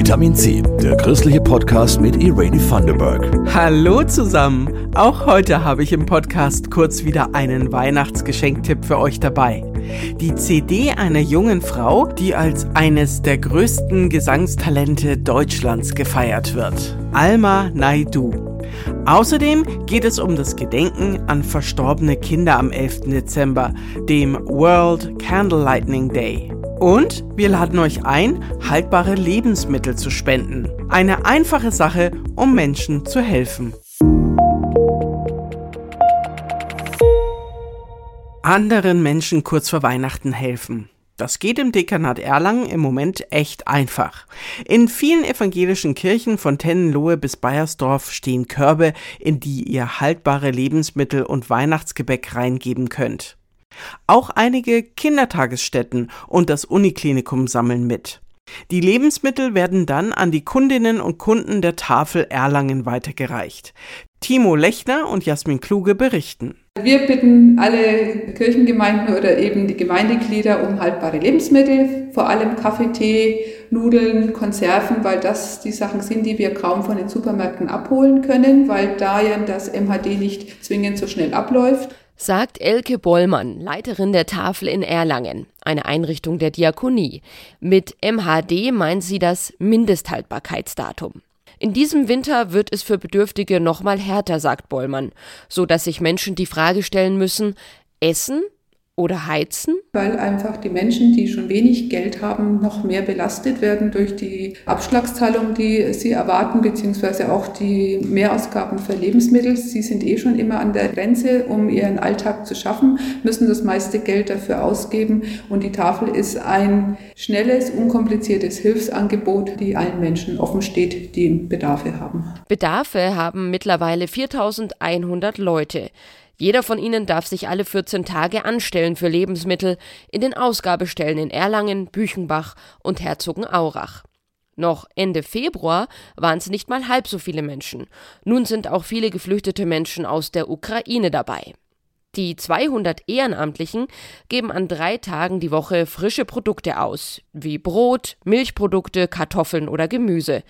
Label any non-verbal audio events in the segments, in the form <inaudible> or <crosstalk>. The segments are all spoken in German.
Vitamin C, der christliche Podcast mit Irene Thunderberg. Hallo zusammen! Auch heute habe ich im Podcast kurz wieder einen Weihnachtsgeschenktipp für euch dabei. Die CD einer jungen Frau, die als eines der größten Gesangstalente Deutschlands gefeiert wird. Alma Naidu. Außerdem geht es um das Gedenken an verstorbene Kinder am 11. Dezember, dem World Candle Lightning Day. Und wir laden euch ein, haltbare Lebensmittel zu spenden. Eine einfache Sache, um Menschen zu helfen. Anderen Menschen kurz vor Weihnachten helfen. Das geht im Dekanat Erlangen im Moment echt einfach. In vielen evangelischen Kirchen von Tennenlohe bis Bayersdorf stehen Körbe, in die ihr haltbare Lebensmittel und Weihnachtsgebäck reingeben könnt. Auch einige Kindertagesstätten und das Uniklinikum sammeln mit. Die Lebensmittel werden dann an die Kundinnen und Kunden der Tafel Erlangen weitergereicht. Timo Lechner und Jasmin Kluge berichten. Wir bitten alle Kirchengemeinden oder eben die Gemeindeglieder um haltbare Lebensmittel, vor allem Kaffee, Tee, Nudeln, Konserven, weil das die Sachen sind, die wir kaum von den Supermärkten abholen können, weil da ja das MHD nicht zwingend so schnell abläuft sagt Elke Bollmann, Leiterin der Tafel in Erlangen, eine Einrichtung der Diakonie. Mit MHD meint sie das Mindesthaltbarkeitsdatum. In diesem Winter wird es für Bedürftige noch mal härter, sagt Bollmann, so dass sich Menschen die Frage stellen müssen, essen oder heizen? Weil einfach die Menschen, die schon wenig Geld haben, noch mehr belastet werden durch die Abschlagszahlung, die sie erwarten, beziehungsweise auch die Mehrausgaben für Lebensmittel. Sie sind eh schon immer an der Grenze, um ihren Alltag zu schaffen, müssen das meiste Geld dafür ausgeben. Und die Tafel ist ein schnelles, unkompliziertes Hilfsangebot, die allen Menschen offen steht, die Bedarfe haben. Bedarfe haben mittlerweile 4100 Leute. Jeder von ihnen darf sich alle 14 Tage anstellen für Lebensmittel in den Ausgabestellen in Erlangen, Büchenbach und Herzogenaurach. Noch Ende Februar waren es nicht mal halb so viele Menschen. Nun sind auch viele geflüchtete Menschen aus der Ukraine dabei. Die 200 Ehrenamtlichen geben an drei Tagen die Woche frische Produkte aus, wie Brot, Milchprodukte, Kartoffeln oder Gemüse.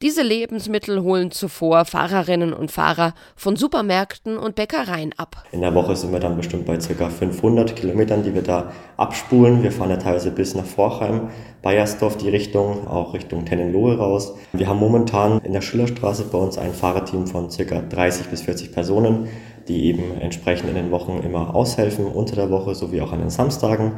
Diese Lebensmittel holen zuvor Fahrerinnen und Fahrer von Supermärkten und Bäckereien ab. In der Woche sind wir dann bestimmt bei ca. 500 Kilometern, die wir da abspulen. Wir fahren ja teilweise bis nach Vorheim, Bayersdorf die Richtung, auch Richtung Tennenlohe raus. Wir haben momentan in der Schillerstraße bei uns ein Fahrerteam von ca. 30 bis 40 Personen, die eben entsprechend in den Wochen immer aushelfen, unter der Woche sowie auch an den Samstagen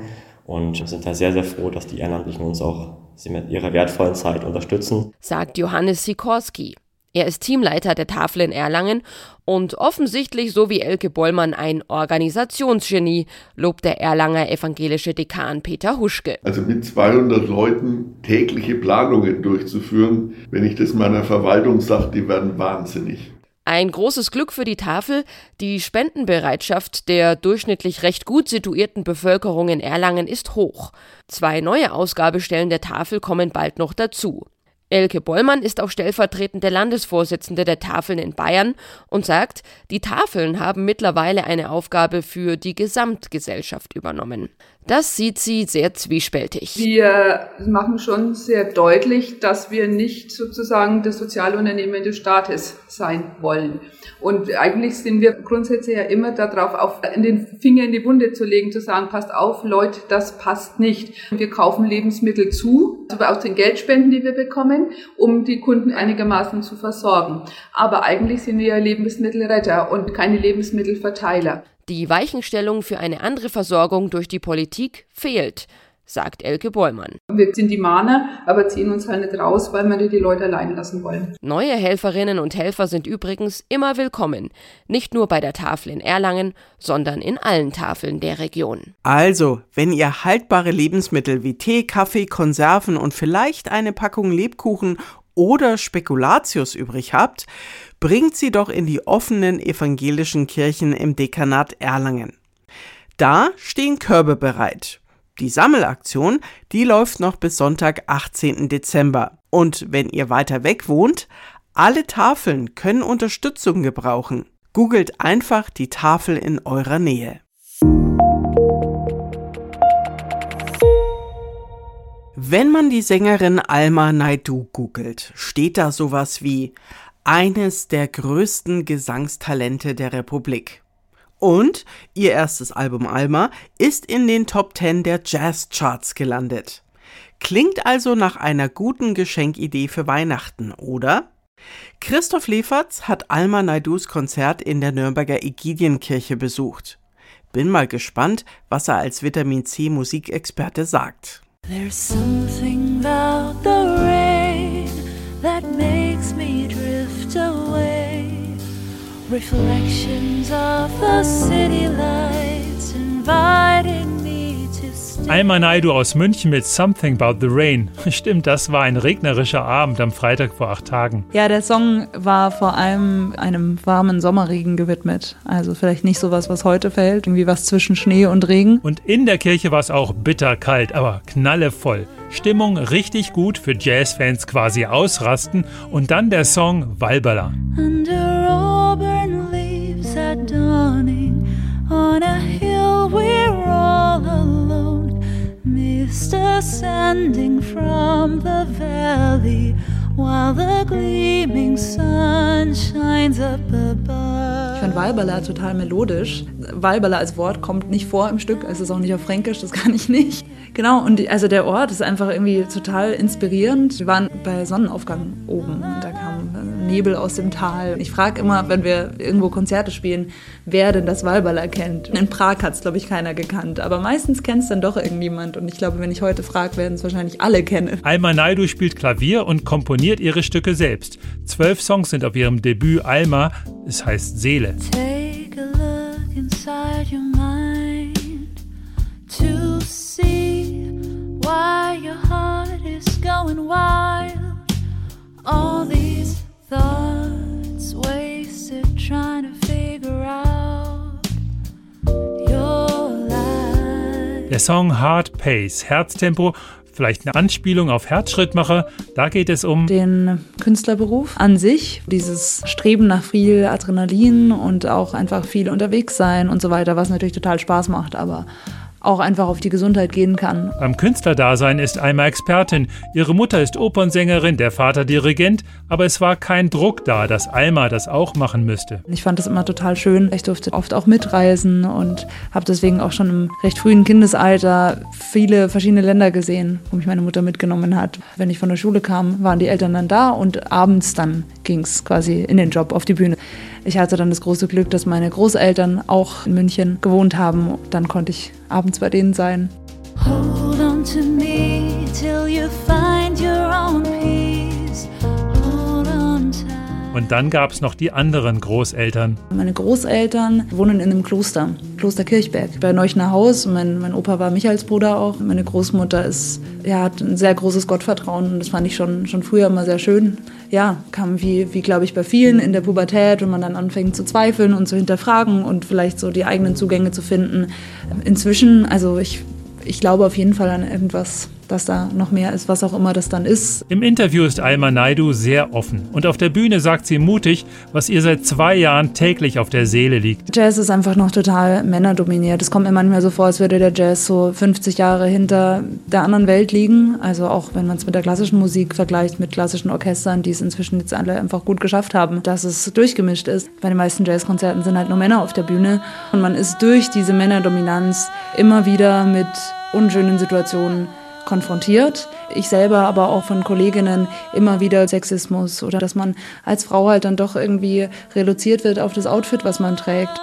und sind da sehr, sehr froh, dass die Ehrenamtlichen uns auch mit ihrer wertvollen Zeit unterstützen. Sagt Johannes Sikorski. Er ist Teamleiter der Tafel in Erlangen und offensichtlich, so wie Elke Bollmann, ein Organisationsgenie, lobt der Erlanger evangelische Dekan Peter Huschke. Also mit 200 Leuten tägliche Planungen durchzuführen, wenn ich das meiner Verwaltung sage, die werden wahnsinnig. Ein großes Glück für die Tafel, die Spendenbereitschaft der durchschnittlich recht gut situierten Bevölkerung in Erlangen ist hoch. Zwei neue Ausgabestellen der Tafel kommen bald noch dazu. Elke Bollmann ist auch stellvertretende Landesvorsitzende der Tafeln in Bayern und sagt, die Tafeln haben mittlerweile eine Aufgabe für die Gesamtgesellschaft übernommen. Das sieht sie sehr zwiespältig. Wir machen schon sehr deutlich, dass wir nicht sozusagen das Sozialunternehmen des Staates sein wollen. Und eigentlich sind wir grundsätzlich ja immer darauf, auf den Finger in die Wunde zu legen, zu sagen, passt auf, Leute, das passt nicht. Wir kaufen Lebensmittel zu, also aus den Geldspenden, die wir bekommen, um die Kunden einigermaßen zu versorgen. Aber eigentlich sind wir ja Lebensmittelretter und keine Lebensmittelverteiler. Die Weichenstellung für eine andere Versorgung durch die Politik fehlt, sagt Elke Bollmann. Wir sind die Mahner, aber ziehen uns halt nicht raus, weil wir die Leute allein lassen wollen. Neue Helferinnen und Helfer sind übrigens immer willkommen. Nicht nur bei der Tafel in Erlangen, sondern in allen Tafeln der Region. Also, wenn ihr haltbare Lebensmittel wie Tee, Kaffee, Konserven und vielleicht eine Packung Lebkuchen oder Spekulatius übrig habt, bringt sie doch in die offenen evangelischen Kirchen im Dekanat Erlangen. Da stehen Körbe bereit. Die Sammelaktion, die läuft noch bis Sonntag, 18. Dezember. Und wenn ihr weiter weg wohnt, alle Tafeln können Unterstützung gebrauchen. Googelt einfach die Tafel in eurer Nähe. Wenn man die Sängerin Alma Naidu googelt, steht da sowas wie eines der größten Gesangstalente der Republik. Und ihr erstes Album Alma ist in den Top 10 der Jazzcharts gelandet. Klingt also nach einer guten Geschenkidee für Weihnachten, oder? Christoph Leferz hat Alma Naidus Konzert in der Nürnberger Egidienkirche besucht. Bin mal gespannt, was er als Vitamin C Musikexperte sagt. There's something about the rain that makes me drift away. Alma Naidu aus München mit Something About the Rain. <laughs> Stimmt, das war ein regnerischer Abend am Freitag vor acht Tagen. Ja, der Song war vor allem einem warmen Sommerregen gewidmet. Also vielleicht nicht sowas, was heute fällt, irgendwie was zwischen Schnee und Regen. Und in der Kirche war es auch bitterkalt, aber knallevoll. Stimmung richtig gut für Jazzfans quasi ausrasten und dann der Song Walberla. Under auburn leaves at dawning on a hill we're all alone. mist ascending from the valley while the gleaming sun shines up above. Ich finde Walbala total melodisch. Walbala als Wort kommt nicht vor im Stück, es ist auch nicht auf Fränkisch, das kann ich nicht. Genau, und also der Ort ist einfach irgendwie total inspirierend. Wir waren bei Sonnenaufgang oben und da kam Nebel aus dem Tal. Ich frage immer, wenn wir irgendwo Konzerte spielen, wer denn das Walbala kennt. In Prag hat es, glaube ich, keiner gekannt. Aber meistens kennt es dann doch irgendjemand. Und ich glaube, wenn ich heute frage, werden es wahrscheinlich alle kennen. Alma Naidu spielt Klavier und komponiert ihre Stücke selbst. Zwölf Songs sind auf ihrem Debüt Alma, es heißt Seele. Take a look inside your mind to see why your heart is going wild. Thoughts wasted trying to figure out your life. Der Song Hard Pace, Herztempo, vielleicht eine Anspielung auf Herzschrittmacher. Da geht es um den Künstlerberuf an sich, dieses Streben nach viel Adrenalin und auch einfach viel unterwegs sein und so weiter, was natürlich total Spaß macht, aber auch einfach auf die Gesundheit gehen kann. Beim Künstlerdasein ist Alma Expertin. Ihre Mutter ist Opernsängerin, der Vater Dirigent, aber es war kein Druck da, dass Alma das auch machen müsste. Ich fand das immer total schön. Ich durfte oft auch mitreisen und habe deswegen auch schon im recht frühen Kindesalter viele verschiedene Länder gesehen, wo mich meine Mutter mitgenommen hat. Wenn ich von der Schule kam, waren die Eltern dann da und abends dann ging es quasi in den Job auf die Bühne. Ich hatte dann das große Glück, dass meine Großeltern auch in München gewohnt haben. Dann konnte ich abends bei denen sein. Hold on to me till you find your own peace. Und dann gab es noch die anderen Großeltern. Meine Großeltern wohnen in einem Kloster, Kloster Kirchberg, bei Neuchner Haus. Mein, mein Opa war Michaelsbruder auch. Meine Großmutter ist, ja, hat ein sehr großes Gottvertrauen und das fand ich schon, schon früher immer sehr schön. Ja, kam wie, wie glaube ich, bei vielen in der Pubertät, wenn man dann anfängt zu zweifeln und zu hinterfragen und vielleicht so die eigenen Zugänge zu finden. Inzwischen, also ich, ich glaube auf jeden Fall an irgendwas dass da noch mehr ist, was auch immer das dann ist. Im Interview ist Alma Naidu sehr offen und auf der Bühne sagt sie mutig, was ihr seit zwei Jahren täglich auf der Seele liegt. Jazz ist einfach noch total männerdominiert. Es kommt mir manchmal so vor, als würde der Jazz so 50 Jahre hinter der anderen Welt liegen. Also auch wenn man es mit der klassischen Musik vergleicht, mit klassischen Orchestern, die es inzwischen jetzt alle einfach gut geschafft haben, dass es durchgemischt ist. Bei den meisten Jazzkonzerten sind halt nur Männer auf der Bühne und man ist durch diese Männerdominanz immer wieder mit unschönen Situationen konfrontiert. Ich selber aber auch von Kolleginnen immer wieder Sexismus oder dass man als Frau halt dann doch irgendwie reduziert wird auf das Outfit, was man trägt.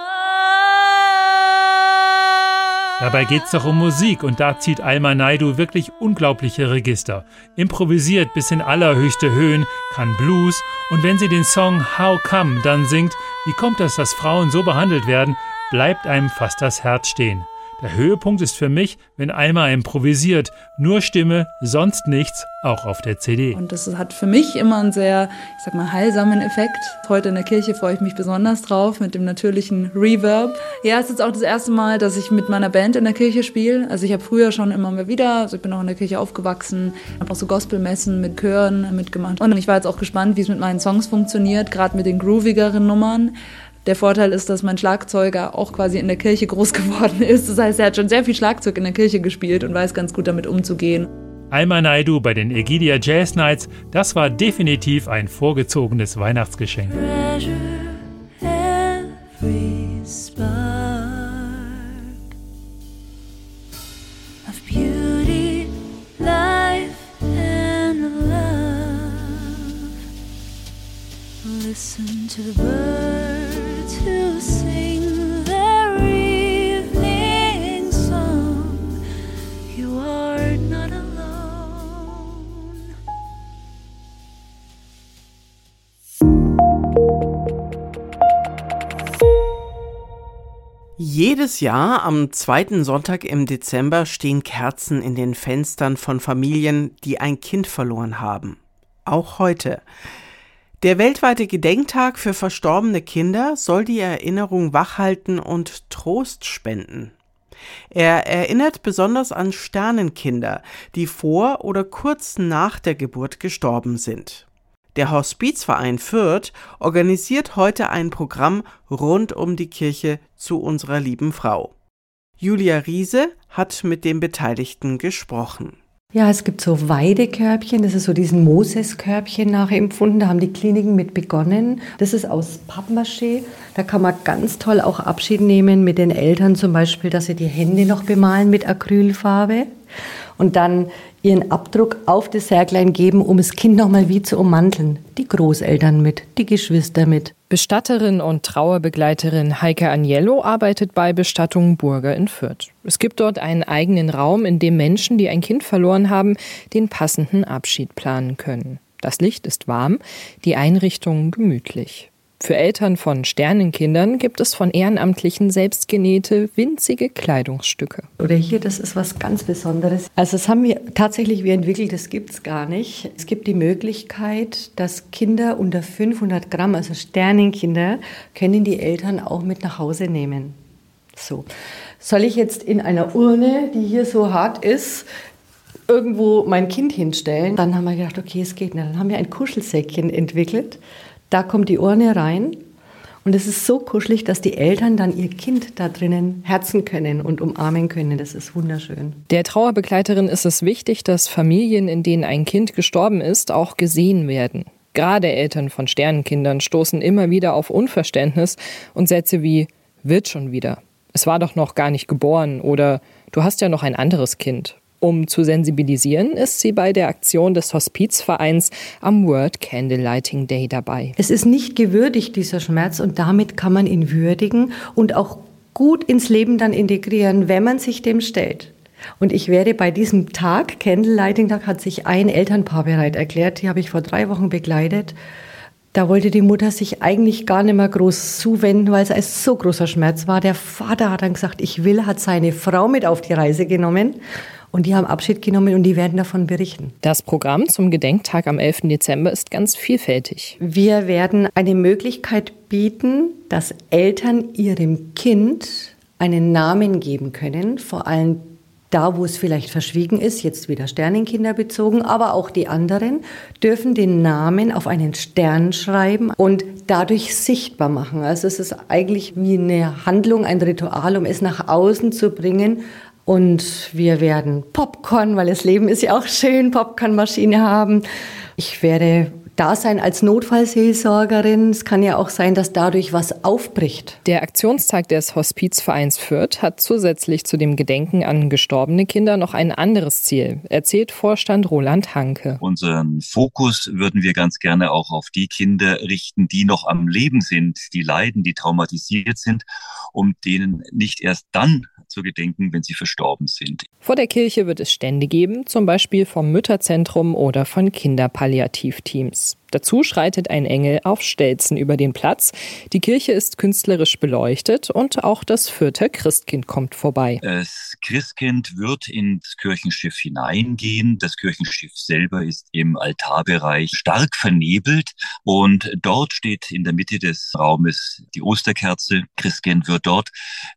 Dabei geht es doch um Musik und da zieht Alma Naidu wirklich unglaubliche Register. Improvisiert bis in allerhöchste Höhen, kann Blues und wenn sie den Song How Come dann singt, wie kommt es, dass Frauen so behandelt werden, bleibt einem fast das Herz stehen. Der Höhepunkt ist für mich, wenn Alma improvisiert, nur Stimme, sonst nichts, auch auf der CD. Und das hat für mich immer einen sehr, ich sag mal, heilsamen Effekt. Heute in der Kirche freue ich mich besonders drauf mit dem natürlichen Reverb. Ja, es ist auch das erste Mal, dass ich mit meiner Band in der Kirche spiele. Also ich habe früher schon immer mal wieder, also ich bin auch in der Kirche aufgewachsen, habe auch so Gospelmessen mit Chören mitgemacht. Und ich war jetzt auch gespannt, wie es mit meinen Songs funktioniert, gerade mit den groovigeren Nummern. Der Vorteil ist, dass mein Schlagzeuger auch quasi in der Kirche groß <laughs> geworden ist. Das heißt, er hat schon sehr viel Schlagzeug in der Kirche gespielt und weiß ganz gut damit umzugehen. Alma Naidu bei den Egidia Jazz Nights, das war definitiv ein vorgezogenes Weihnachtsgeschenk. Listen Jedes Jahr am zweiten Sonntag im Dezember stehen Kerzen in den Fenstern von Familien, die ein Kind verloren haben. Auch heute. Der weltweite Gedenktag für verstorbene Kinder soll die Erinnerung wachhalten und Trost spenden. Er erinnert besonders an Sternenkinder, die vor oder kurz nach der Geburt gestorben sind. Der Hospizverein Fürth organisiert heute ein Programm rund um die Kirche zu unserer lieben Frau. Julia Riese hat mit den Beteiligten gesprochen. Ja, es gibt so Weidekörbchen, das ist so diesen Moses-Körbchen nachempfunden. Da haben die Kliniken mit begonnen. Das ist aus Pappmaché. Da kann man ganz toll auch Abschied nehmen mit den Eltern, zum Beispiel, dass sie die Hände noch bemalen mit Acrylfarbe und dann ihren Abdruck auf das Särglein geben, um das Kind nochmal wie zu ummanteln. Die Großeltern mit, die Geschwister mit. Bestatterin und Trauerbegleiterin Heike Agnello arbeitet bei Bestattungen Burger in Fürth. Es gibt dort einen eigenen Raum, in dem Menschen, die ein Kind verloren haben, den passenden Abschied planen können. Das Licht ist warm, die Einrichtung gemütlich. Für Eltern von Sternenkindern gibt es von Ehrenamtlichen selbstgenähte, winzige Kleidungsstücke. Oder hier, das ist was ganz Besonderes. Also das haben wir tatsächlich wir entwickelt, das gibt es gar nicht. Es gibt die Möglichkeit, dass Kinder unter 500 Gramm, also Sternenkinder, können die Eltern auch mit nach Hause nehmen. So. Soll ich jetzt in einer Urne, die hier so hart ist, irgendwo mein Kind hinstellen? Dann haben wir gedacht, okay, es geht nicht. Dann haben wir ein Kuschelsäckchen entwickelt da kommt die Urne rein und es ist so kuschelig, dass die Eltern dann ihr Kind da drinnen herzen können und umarmen können. Das ist wunderschön. Der Trauerbegleiterin ist es wichtig, dass Familien, in denen ein Kind gestorben ist, auch gesehen werden. Gerade Eltern von Sternenkindern stoßen immer wieder auf Unverständnis und Sätze wie wird schon wieder. Es war doch noch gar nicht geboren oder du hast ja noch ein anderes Kind. Um zu sensibilisieren, ist sie bei der Aktion des Hospizvereins am World Candlelighting Day dabei. Es ist nicht gewürdigt, dieser Schmerz, und damit kann man ihn würdigen und auch gut ins Leben dann integrieren, wenn man sich dem stellt. Und ich werde bei diesem Tag, Candlelighting Tag, hat sich ein Elternpaar bereit erklärt, die habe ich vor drei Wochen begleitet. Da wollte die Mutter sich eigentlich gar nicht mehr groß zuwenden, weil es ein so großer Schmerz war. Der Vater hat dann gesagt, ich will, hat seine Frau mit auf die Reise genommen. Und die haben Abschied genommen und die werden davon berichten. Das Programm zum Gedenktag am 11. Dezember ist ganz vielfältig. Wir werden eine Möglichkeit bieten, dass Eltern ihrem Kind einen Namen geben können, vor allem da, wo es vielleicht verschwiegen ist, jetzt wieder Sternenkinder bezogen, aber auch die anderen dürfen den Namen auf einen Stern schreiben und dadurch sichtbar machen. Also es ist eigentlich wie eine Handlung, ein Ritual, um es nach außen zu bringen, und wir werden Popcorn, weil das Leben ist ja auch schön, Popcornmaschine haben. Ich werde da sein als Notfallseelsorgerin. Es kann ja auch sein, dass dadurch was aufbricht. Der Aktionstag des Hospizvereins Fürth hat zusätzlich zu dem Gedenken an gestorbene Kinder noch ein anderes Ziel, erzählt Vorstand Roland Hanke. Unseren Fokus würden wir ganz gerne auch auf die Kinder richten, die noch am Leben sind, die leiden, die traumatisiert sind, um denen nicht erst dann zu gedenken, wenn sie verstorben sind. Vor der Kirche wird es Stände geben, zum Beispiel vom Mütterzentrum oder von Kinderpalliativteams. Thanks. Dazu schreitet ein Engel auf Stelzen über den Platz. Die Kirche ist künstlerisch beleuchtet und auch das vierte Christkind kommt vorbei. Das Christkind wird ins Kirchenschiff hineingehen. Das Kirchenschiff selber ist im Altarbereich stark vernebelt und dort steht in der Mitte des Raumes die Osterkerze. Christkind wird dort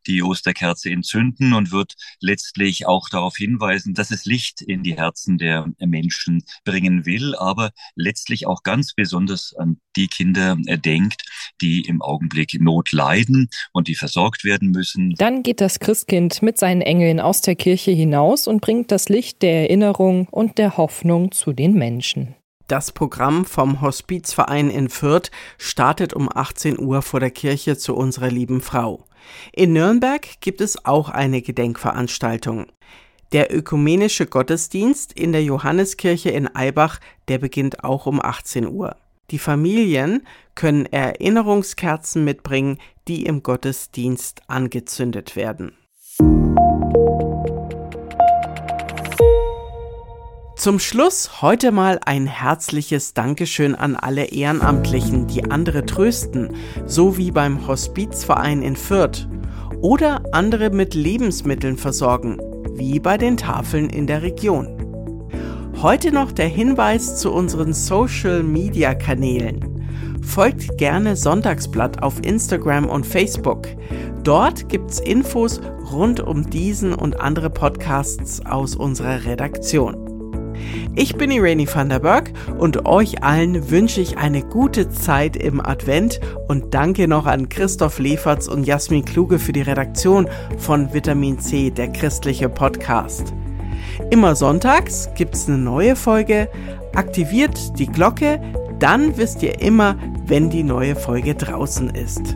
die Osterkerze entzünden und wird letztlich auch darauf hinweisen, dass es Licht in die Herzen der Menschen bringen will, aber letztlich auch ganz ganz besonders an die Kinder denkt, die im Augenblick Not leiden und die versorgt werden müssen. Dann geht das Christkind mit seinen Engeln aus der Kirche hinaus und bringt das Licht der Erinnerung und der Hoffnung zu den Menschen. Das Programm vom Hospizverein in Fürth startet um 18 Uhr vor der Kirche zu unserer lieben Frau. In Nürnberg gibt es auch eine Gedenkveranstaltung. Der ökumenische Gottesdienst in der Johanneskirche in Eibach, der beginnt auch um 18 Uhr. Die Familien können Erinnerungskerzen mitbringen, die im Gottesdienst angezündet werden. Zum Schluss heute mal ein herzliches Dankeschön an alle Ehrenamtlichen, die andere trösten, so wie beim Hospizverein in Fürth. Oder andere mit Lebensmitteln versorgen, wie bei den Tafeln in der Region. Heute noch der Hinweis zu unseren Social-Media-Kanälen. Folgt gerne Sonntagsblatt auf Instagram und Facebook. Dort gibt's Infos rund um diesen und andere Podcasts aus unserer Redaktion. Ich bin Irene van der Berg und euch allen wünsche ich eine gute Zeit im Advent und danke noch an Christoph Leferz und Jasmin Kluge für die Redaktion von Vitamin C, der christliche Podcast. Immer sonntags gibt's eine neue Folge. Aktiviert die Glocke, dann wisst ihr immer, wenn die neue Folge draußen ist.